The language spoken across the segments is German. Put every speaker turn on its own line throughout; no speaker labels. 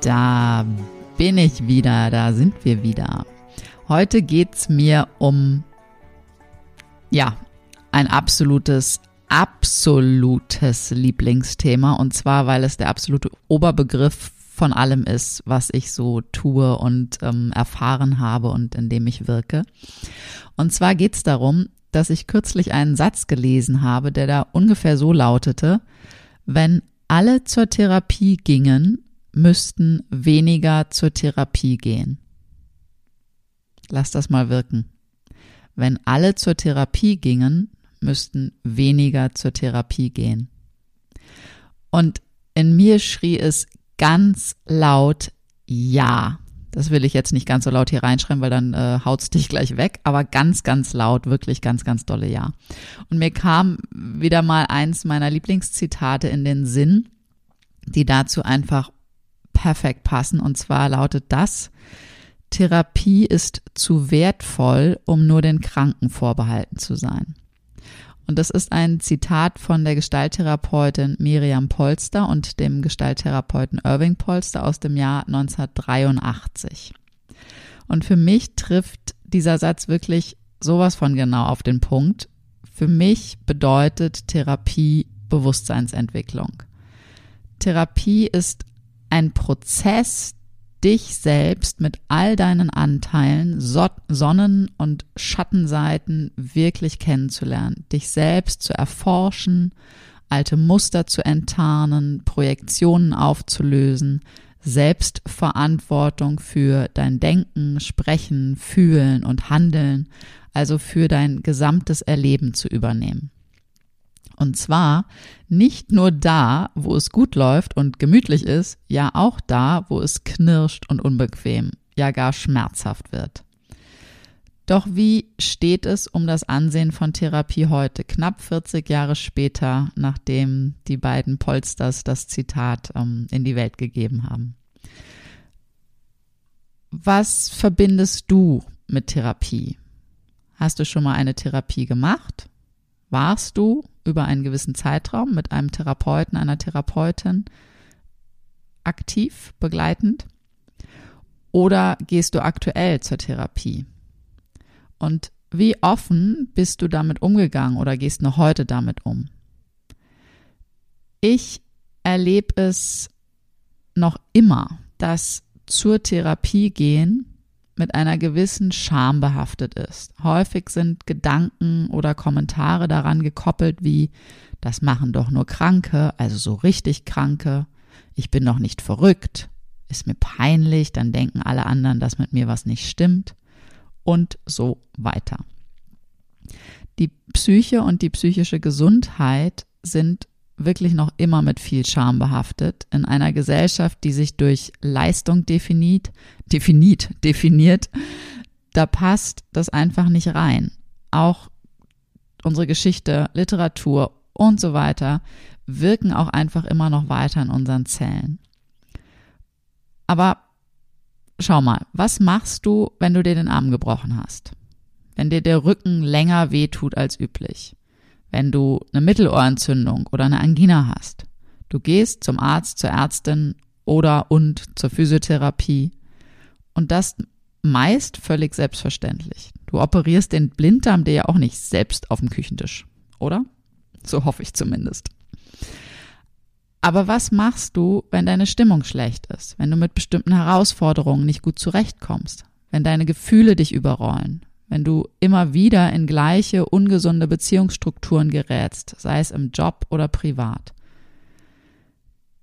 Da bin ich wieder, da sind wir wieder. Heute geht's mir um, ja, ein absolutes, absolutes Lieblingsthema. Und zwar, weil es der absolute Oberbegriff von allem ist, was ich so tue und ähm, erfahren habe und in dem ich wirke. Und zwar geht's darum, dass ich kürzlich einen Satz gelesen habe, der da ungefähr so lautete, wenn alle zur Therapie gingen, müssten weniger zur Therapie gehen. Lass das mal wirken. Wenn alle zur Therapie gingen, müssten weniger zur Therapie gehen. Und in mir schrie es ganz laut Ja. Das will ich jetzt nicht ganz so laut hier reinschreiben, weil dann äh, haut's dich gleich weg, aber ganz, ganz laut, wirklich ganz, ganz dolle Ja. Und mir kam wieder mal eins meiner Lieblingszitate in den Sinn, die dazu einfach perfekt passen. Und zwar lautet das, Therapie ist zu wertvoll, um nur den Kranken vorbehalten zu sein. Und das ist ein Zitat von der Gestalttherapeutin Miriam Polster und dem Gestalttherapeuten Irving Polster aus dem Jahr 1983. Und für mich trifft dieser Satz wirklich sowas von genau auf den Punkt. Für mich bedeutet Therapie Bewusstseinsentwicklung. Therapie ist ein Prozess, dich selbst mit all deinen Anteilen, Sonnen- und Schattenseiten wirklich kennenzulernen, dich selbst zu erforschen, alte Muster zu enttarnen, Projektionen aufzulösen, Selbstverantwortung für dein Denken, Sprechen, Fühlen und Handeln, also für dein gesamtes Erleben zu übernehmen. Und zwar nicht nur da, wo es gut läuft und gemütlich ist, ja auch da, wo es knirscht und unbequem, ja gar schmerzhaft wird. Doch wie steht es um das Ansehen von Therapie heute, knapp 40 Jahre später, nachdem die beiden Polsters das Zitat ähm, in die Welt gegeben haben? Was verbindest du mit Therapie? Hast du schon mal eine Therapie gemacht? Warst du über einen gewissen Zeitraum mit einem Therapeuten, einer Therapeutin aktiv, begleitend? Oder gehst du aktuell zur Therapie? Und wie offen bist du damit umgegangen oder gehst noch heute damit um? Ich erlebe es noch immer, dass zur Therapie gehen mit einer gewissen Scham behaftet ist. Häufig sind Gedanken oder Kommentare daran gekoppelt wie, das machen doch nur Kranke, also so richtig Kranke, ich bin doch nicht verrückt, ist mir peinlich, dann denken alle anderen, dass mit mir was nicht stimmt und so weiter. Die Psyche und die psychische Gesundheit sind wirklich noch immer mit viel Scham behaftet. In einer Gesellschaft, die sich durch Leistung definiert, definiert, definiert, da passt das einfach nicht rein. Auch unsere Geschichte, Literatur und so weiter wirken auch einfach immer noch weiter in unseren Zellen. Aber schau mal, was machst du, wenn du dir den Arm gebrochen hast? Wenn dir der Rücken länger wehtut als üblich? Wenn du eine Mittelohrentzündung oder eine Angina hast. Du gehst zum Arzt, zur Ärztin oder und zur Physiotherapie und das meist völlig selbstverständlich. Du operierst den Blinddarm dir ja auch nicht selbst auf dem Küchentisch, oder? So hoffe ich zumindest. Aber was machst du, wenn deine Stimmung schlecht ist, wenn du mit bestimmten Herausforderungen nicht gut zurechtkommst, wenn deine Gefühle dich überrollen, wenn du immer wieder in gleiche ungesunde Beziehungsstrukturen gerätst, sei es im Job oder privat.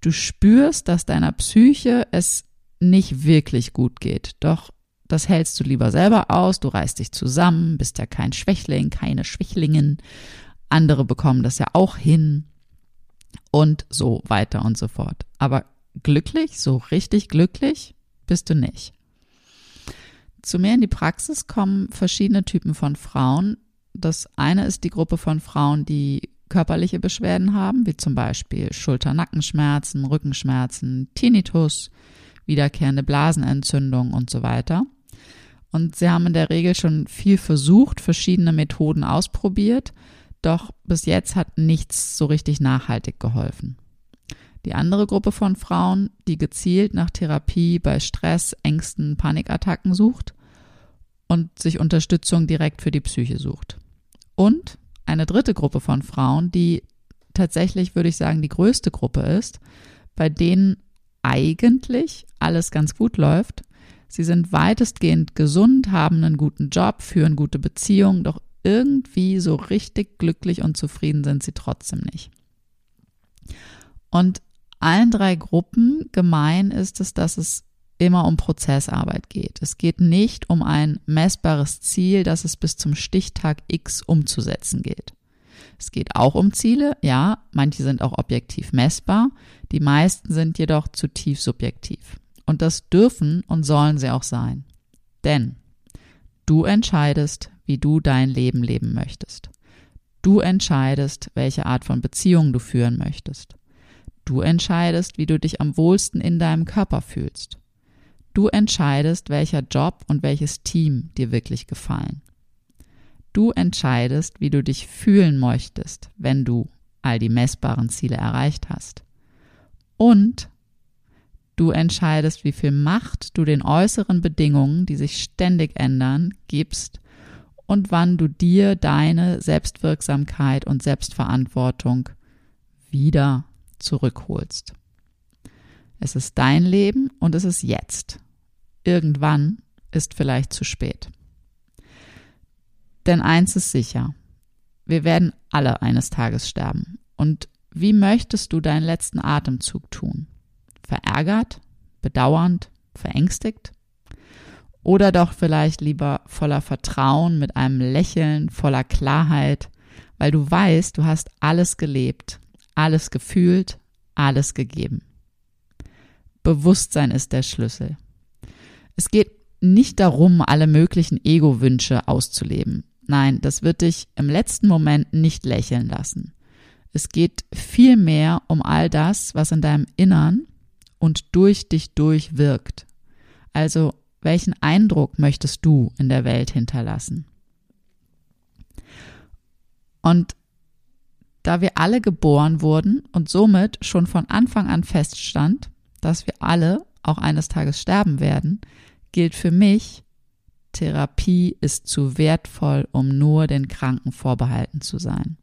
Du spürst, dass deiner Psyche es nicht wirklich gut geht, doch das hältst du lieber selber aus, du reißt dich zusammen, bist ja kein Schwächling, keine Schwächlingen, andere bekommen das ja auch hin und so weiter und so fort. Aber glücklich, so richtig glücklich bist du nicht. Zu mir in die Praxis kommen verschiedene Typen von Frauen. Das eine ist die Gruppe von Frauen, die körperliche Beschwerden haben, wie zum Beispiel Schulter-Nackenschmerzen, Rückenschmerzen, Tinnitus, wiederkehrende Blasenentzündung und so weiter. Und sie haben in der Regel schon viel versucht, verschiedene Methoden ausprobiert, doch bis jetzt hat nichts so richtig nachhaltig geholfen. Die andere Gruppe von Frauen, die gezielt nach Therapie bei Stress, Ängsten, Panikattacken sucht und sich Unterstützung direkt für die Psyche sucht. Und eine dritte Gruppe von Frauen, die tatsächlich, würde ich sagen, die größte Gruppe ist, bei denen eigentlich alles ganz gut läuft. Sie sind weitestgehend gesund, haben einen guten Job, führen gute Beziehungen, doch irgendwie so richtig glücklich und zufrieden sind sie trotzdem nicht. Und allen drei Gruppen gemein ist es, dass es immer um Prozessarbeit geht. Es geht nicht um ein messbares Ziel, das es bis zum Stichtag X umzusetzen geht. Es geht auch um Ziele, ja, manche sind auch objektiv messbar, die meisten sind jedoch zutiefst subjektiv. Und das dürfen und sollen sie auch sein. Denn du entscheidest, wie du dein Leben leben möchtest. Du entscheidest, welche Art von Beziehung du führen möchtest. Du entscheidest, wie du dich am wohlsten in deinem Körper fühlst. Du entscheidest, welcher Job und welches Team dir wirklich gefallen. Du entscheidest, wie du dich fühlen möchtest, wenn du all die messbaren Ziele erreicht hast. Und du entscheidest, wie viel Macht du den äußeren Bedingungen, die sich ständig ändern, gibst und wann du dir deine Selbstwirksamkeit und Selbstverantwortung wieder zurückholst. Es ist dein Leben und es ist jetzt. Irgendwann ist vielleicht zu spät. Denn eins ist sicher, wir werden alle eines Tages sterben. Und wie möchtest du deinen letzten Atemzug tun? Verärgert, bedauernd, verängstigt? Oder doch vielleicht lieber voller Vertrauen, mit einem Lächeln, voller Klarheit, weil du weißt, du hast alles gelebt alles gefühlt, alles gegeben. Bewusstsein ist der Schlüssel. Es geht nicht darum, alle möglichen Ego-Wünsche auszuleben. Nein, das wird dich im letzten Moment nicht lächeln lassen. Es geht vielmehr um all das, was in deinem Innern und durch dich durch wirkt. Also, welchen Eindruck möchtest du in der Welt hinterlassen? Und da wir alle geboren wurden und somit schon von Anfang an feststand, dass wir alle auch eines Tages sterben werden, gilt für mich, Therapie ist zu wertvoll, um nur den Kranken vorbehalten zu sein.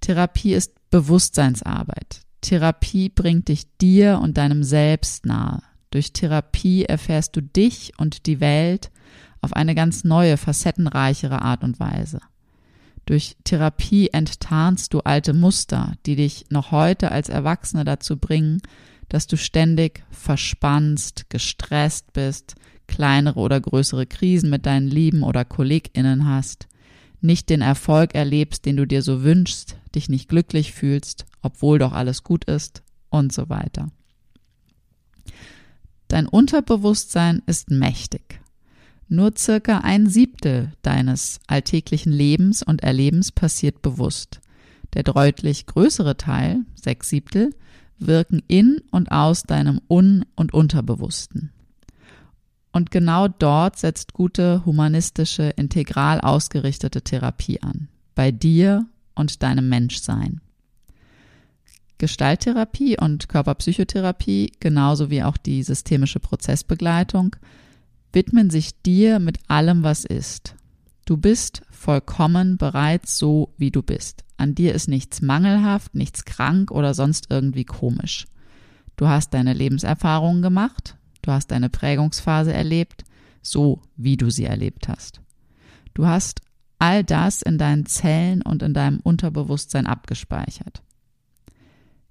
Therapie ist Bewusstseinsarbeit. Therapie bringt dich dir und deinem Selbst nahe. Durch Therapie erfährst du dich und die Welt auf eine ganz neue, facettenreichere Art und Weise. Durch Therapie enttarnst du alte Muster, die dich noch heute als Erwachsene dazu bringen, dass du ständig verspannst, gestresst bist, kleinere oder größere Krisen mit deinen Lieben oder KollegInnen hast, nicht den Erfolg erlebst, den du dir so wünschst, dich nicht glücklich fühlst, obwohl doch alles gut ist und so weiter. Dein Unterbewusstsein ist mächtig. Nur circa ein Siebtel deines alltäglichen Lebens und Erlebens passiert bewusst. Der deutlich größere Teil, sechs Siebtel, wirken in und aus deinem Un- und Unterbewussten. Und genau dort setzt gute humanistische, integral ausgerichtete Therapie an. Bei dir und deinem Menschsein. Gestalttherapie und Körperpsychotherapie, genauso wie auch die systemische Prozessbegleitung, widmen sich dir mit allem, was ist. Du bist vollkommen bereits so, wie du bist. An dir ist nichts mangelhaft, nichts krank oder sonst irgendwie komisch. Du hast deine Lebenserfahrungen gemacht, du hast deine Prägungsphase erlebt, so wie du sie erlebt hast. Du hast all das in deinen Zellen und in deinem Unterbewusstsein abgespeichert.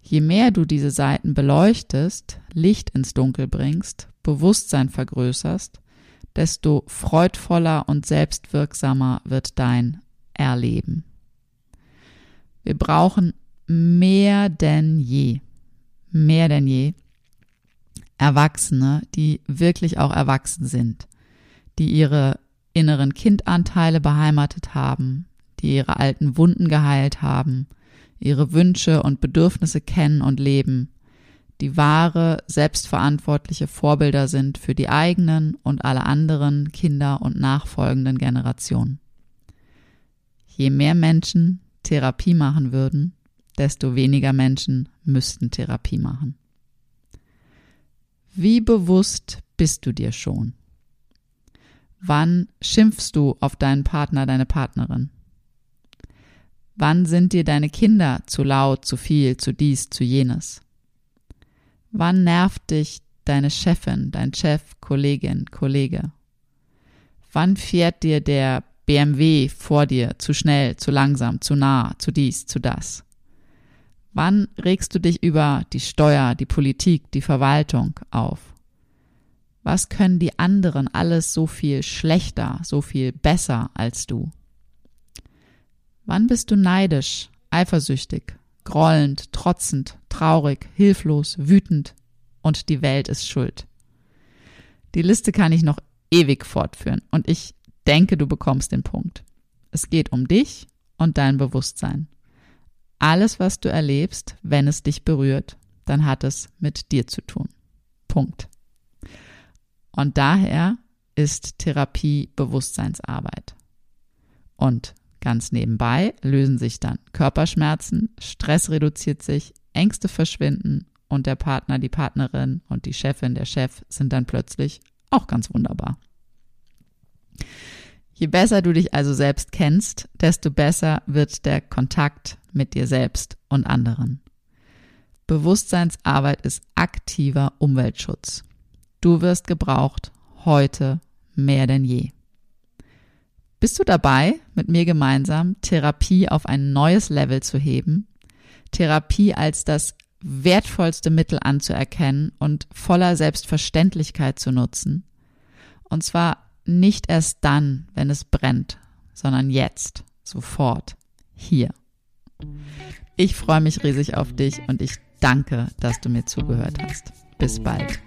Je mehr du diese Seiten beleuchtest, Licht ins Dunkel bringst, Bewusstsein vergrößerst, desto freudvoller und selbstwirksamer wird dein Erleben. Wir brauchen mehr denn je, mehr denn je Erwachsene, die wirklich auch erwachsen sind, die ihre inneren Kindanteile beheimatet haben, die ihre alten Wunden geheilt haben, ihre Wünsche und Bedürfnisse kennen und leben, die wahre, selbstverantwortliche Vorbilder sind für die eigenen und alle anderen Kinder und nachfolgenden Generationen. Je mehr Menschen Therapie machen würden, desto weniger Menschen müssten Therapie machen. Wie bewusst bist du dir schon? Wann schimpfst du auf deinen Partner, deine Partnerin? Wann sind dir deine Kinder zu laut, zu viel, zu dies, zu jenes? Wann nervt dich deine Chefin, dein Chef, Kollegin, Kollege? Wann fährt dir der BMW vor dir zu schnell, zu langsam, zu nah, zu dies, zu das? Wann regst du dich über die Steuer, die Politik, die Verwaltung auf? Was können die anderen alles so viel schlechter, so viel besser als du? Wann bist du neidisch, eifersüchtig, grollend, trotzend, traurig, hilflos, wütend und die Welt ist schuld? Die Liste kann ich noch ewig fortführen und ich denke, du bekommst den Punkt. Es geht um dich und dein Bewusstsein. Alles, was du erlebst, wenn es dich berührt, dann hat es mit dir zu tun. Punkt. Und daher ist Therapie Bewusstseinsarbeit. Und Ganz nebenbei lösen sich dann Körperschmerzen, Stress reduziert sich, Ängste verschwinden und der Partner, die Partnerin und die Chefin, der Chef sind dann plötzlich auch ganz wunderbar. Je besser du dich also selbst kennst, desto besser wird der Kontakt mit dir selbst und anderen. Bewusstseinsarbeit ist aktiver Umweltschutz. Du wirst gebraucht, heute mehr denn je. Bist du dabei, mit mir gemeinsam Therapie auf ein neues Level zu heben? Therapie als das wertvollste Mittel anzuerkennen und voller Selbstverständlichkeit zu nutzen? Und zwar nicht erst dann, wenn es brennt, sondern jetzt, sofort, hier. Ich freue mich riesig auf dich und ich danke, dass du mir zugehört hast. Bis bald.